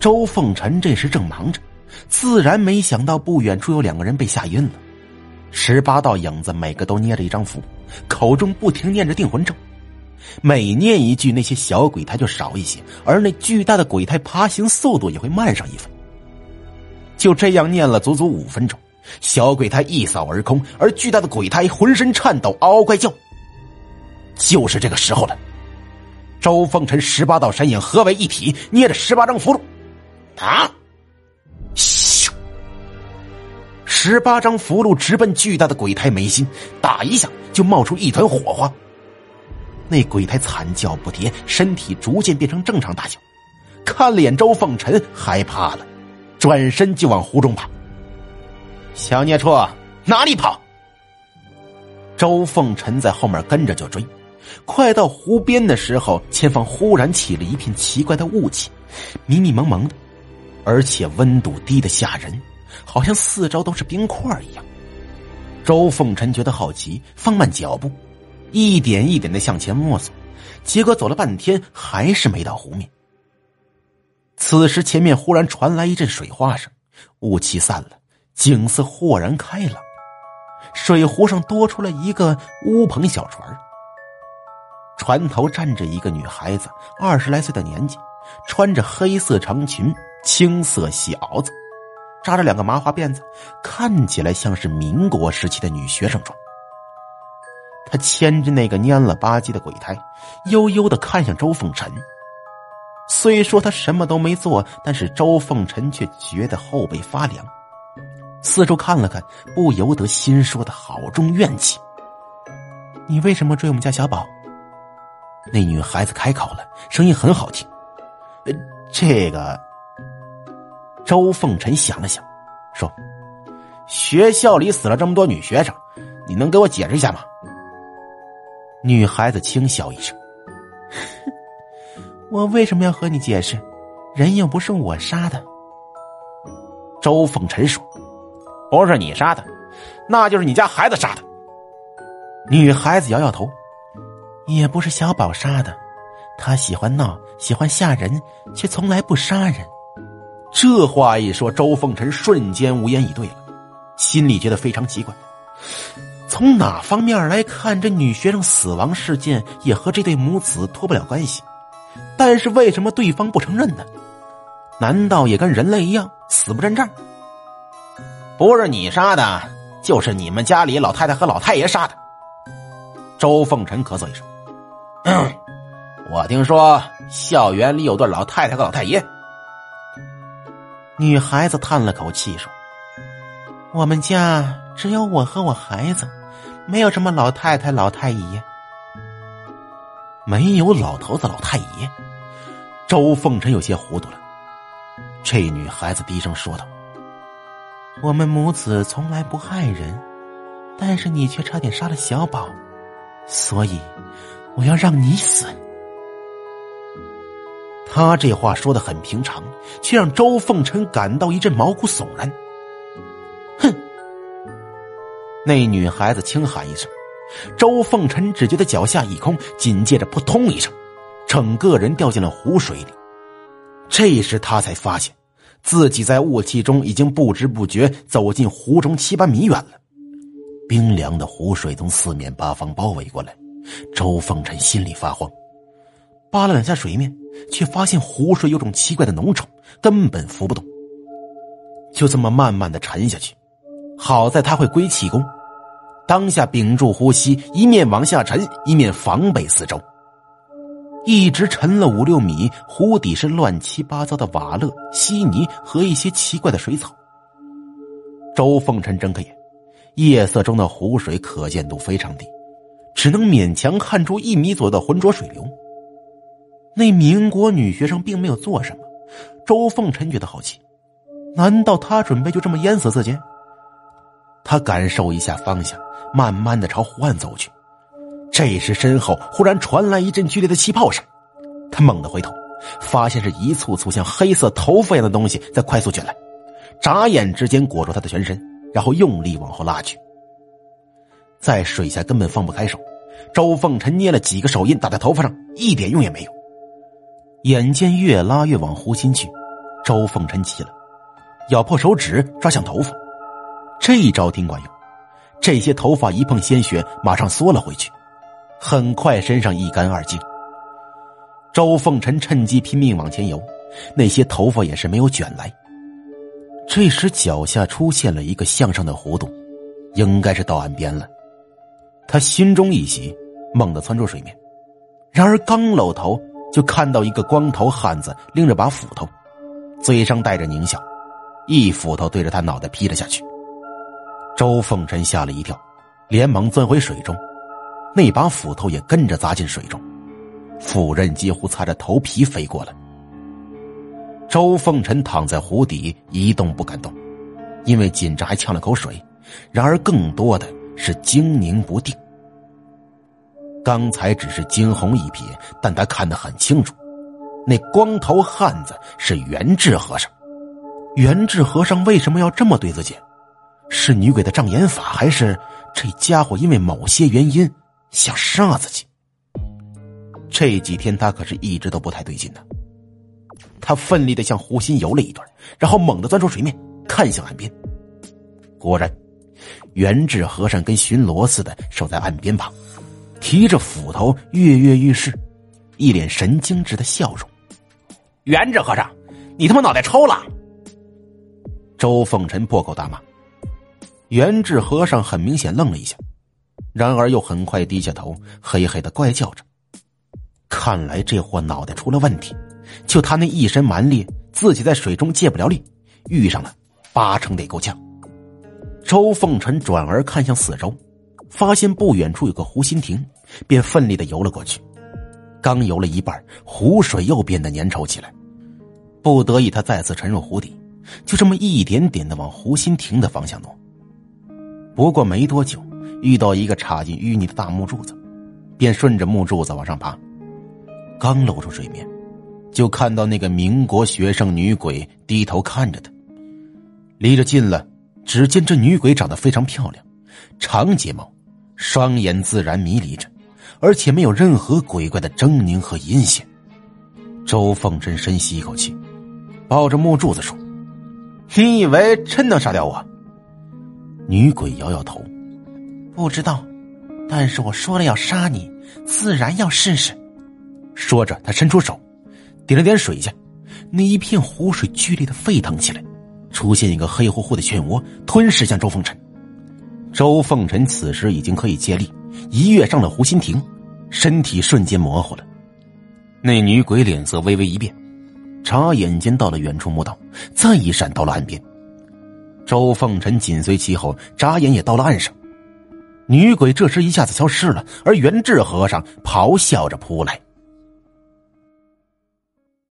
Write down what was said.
周凤臣这时正忙着，自然没想到不远处有两个人被吓晕了。十八道影子每个都捏着一张符，口中不停念着定魂咒。每念一句，那些小鬼胎就少一些，而那巨大的鬼胎爬行速度也会慢上一分。就这样念了足足五分钟，小鬼胎一扫而空，而巨大的鬼胎浑身颤抖，嗷嗷怪叫。就是这个时候了，周凤臣十八道身影合为一体，捏着十八张符箓，啊！咻！十八张符箓直奔巨大的鬼胎眉心，打一下就冒出一团火花。那鬼胎惨叫不迭，身体逐渐变成正常大小，看了眼周凤臣，害怕了，转身就往湖中跑。小孽畜，哪里跑？周凤臣在后面跟着就追，快到湖边的时候，前方忽然起了一片奇怪的雾气，迷迷蒙蒙的，而且温度低的吓人，好像四周都是冰块一样。周凤臣觉得好奇，放慢脚步。一点一点的向前摸索，结果走了半天还是没到湖面。此时前面忽然传来一阵水花声，雾气散了，景色豁然开朗。水湖上多出了一个乌篷小船，船头站着一个女孩子，二十来岁的年纪，穿着黑色长裙、青色细袄子，扎着两个麻花辫子，看起来像是民国时期的女学生装。他牵着那个蔫了吧唧的鬼胎，悠悠的看向周凤臣。虽说他什么都没做，但是周凤臣却觉得后背发凉。四周看了看，不由得心说的好重怨气。你为什么追我们家小宝？那女孩子开口了，声音很好听。这个。周凤臣想了想，说：“学校里死了这么多女学生，你能给我解释一下吗？”女孩子轻笑一声：“ 我为什么要和你解释？人又不是我杀的。”周凤臣说：“不是你杀的，那就是你家孩子杀的。”女孩子摇摇头：“也不是小宝杀的，他喜欢闹，喜欢吓人，却从来不杀人。”这话一说，周凤臣瞬间无言以对了，心里觉得非常奇怪。从哪方面来看，这女学生死亡事件也和这对母子脱不了关系。但是为什么对方不承认呢？难道也跟人类一样死不认账？不是你杀的，就是你们家里老太太和老太爷杀的。周凤臣咳嗽一声：“我听说校园里有对老太太和老太爷。”女孩子叹了口气说：“我们家只有我和我孩子。”没有什么老太太、老太爷，没有老头子、老太爷。周凤臣有些糊涂了。这女孩子低声说道：“我们母子从来不害人，但是你却差点杀了小宝，所以我要让你死。”他这话说的很平常，却让周凤臣感到一阵毛骨悚然。哼那女孩子轻喊一声，周凤臣只觉得脚下一空，紧接着扑通一声，整个人掉进了湖水里。这时他才发现，自己在雾气中已经不知不觉走进湖中七八米远了。冰凉的湖水从四面八方包围过来，周凤臣心里发慌，扒了两下水面，却发现湖水有种奇怪的浓稠，根本浮不动。就这么慢慢的沉下去。好在他会归气功，当下屏住呼吸，一面往下沉，一面防备四周。一直沉了五六米，湖底是乱七八糟的瓦勒、稀泥和一些奇怪的水草。周凤臣睁开眼，夜色中的湖水可见度非常低，只能勉强看出一米左右的浑浊水流。那民国女学生并没有做什么，周凤臣觉得好奇，难道她准备就这么淹死自己？他感受一下方向，慢慢的朝湖岸走去。这时，身后忽然传来一阵剧烈的气泡声。他猛地回头，发现是一簇簇像黑色头发一样的东西在快速卷来，眨眼之间裹住他的全身，然后用力往后拉去。在水下根本放不开手，周凤臣捏了几个手印打在头发上，一点用也没有。眼见越拉越往湖心去，周凤臣急了，咬破手指抓向头发，这一招挺管用。这些头发一碰鲜血，马上缩了回去，很快身上一干二净。周凤臣趁机拼命往前游，那些头发也是没有卷来。这时脚下出现了一个向上的弧度，应该是到岸边了。他心中一喜，猛地窜出水面。然而刚露头，就看到一个光头汉子拎着把斧头，嘴上带着狞笑，一斧头对着他脑袋劈了下去。周凤臣吓了一跳，连忙钻回水中，那把斧头也跟着砸进水中，斧刃几乎擦着头皮飞过了。周凤臣躺在湖底一动不敢动，因为紧张还呛了口水，然而更多的是精凝不定。刚才只是惊鸿一瞥，但他看得很清楚，那光头汉子是元智和尚。元智和尚为什么要这么对自己？是女鬼的障眼法，还是这家伙因为某些原因想杀自己？这几天他可是一直都不太对劲呢。他奋力的向湖心游了一段，然后猛地钻出水面，看向岸边。果然，元智和尚跟巡逻似的守在岸边旁，提着斧头跃跃欲试，一脸神经质的笑容。元智和尚，你他妈脑袋抽了！周凤臣破口大骂。元智和尚很明显愣了一下，然而又很快低下头，嘿嘿的怪叫着。看来这货脑袋出了问题，就他那一身蛮力，自己在水中借不了力，遇上了八成得够呛。周凤臣转而看向四周，发现不远处有个湖心亭，便奋力的游了过去。刚游了一半，湖水又变得粘稠起来，不得已他再次沉入湖底，就这么一点点的往湖心亭的方向挪。不过没多久，遇到一个插进淤泥的大木柱子，便顺着木柱子往上爬。刚露出水面，就看到那个民国学生女鬼低头看着他。离着近了，只见这女鬼长得非常漂亮，长睫毛，双眼自然迷离着，而且没有任何鬼怪的狰狞和阴险。周凤珍深吸一口气，抱着木柱子说：“你以为真能杀掉我？”女鬼摇摇头，不知道，但是我说了要杀你，自然要试试。说着，他伸出手，点了点水下，那一片湖水剧烈的沸腾起来，出现一个黑乎乎的漩涡，吞噬向周凤臣。周凤臣此时已经可以借力，一跃上了湖心亭，身体瞬间模糊了。那女鬼脸色微微一变，眨眼间到了远处墓道，再一闪到了岸边。周凤臣紧随其后，眨眼也到了岸上。女鬼这时一下子消失了，而元智和尚咆哮着扑来。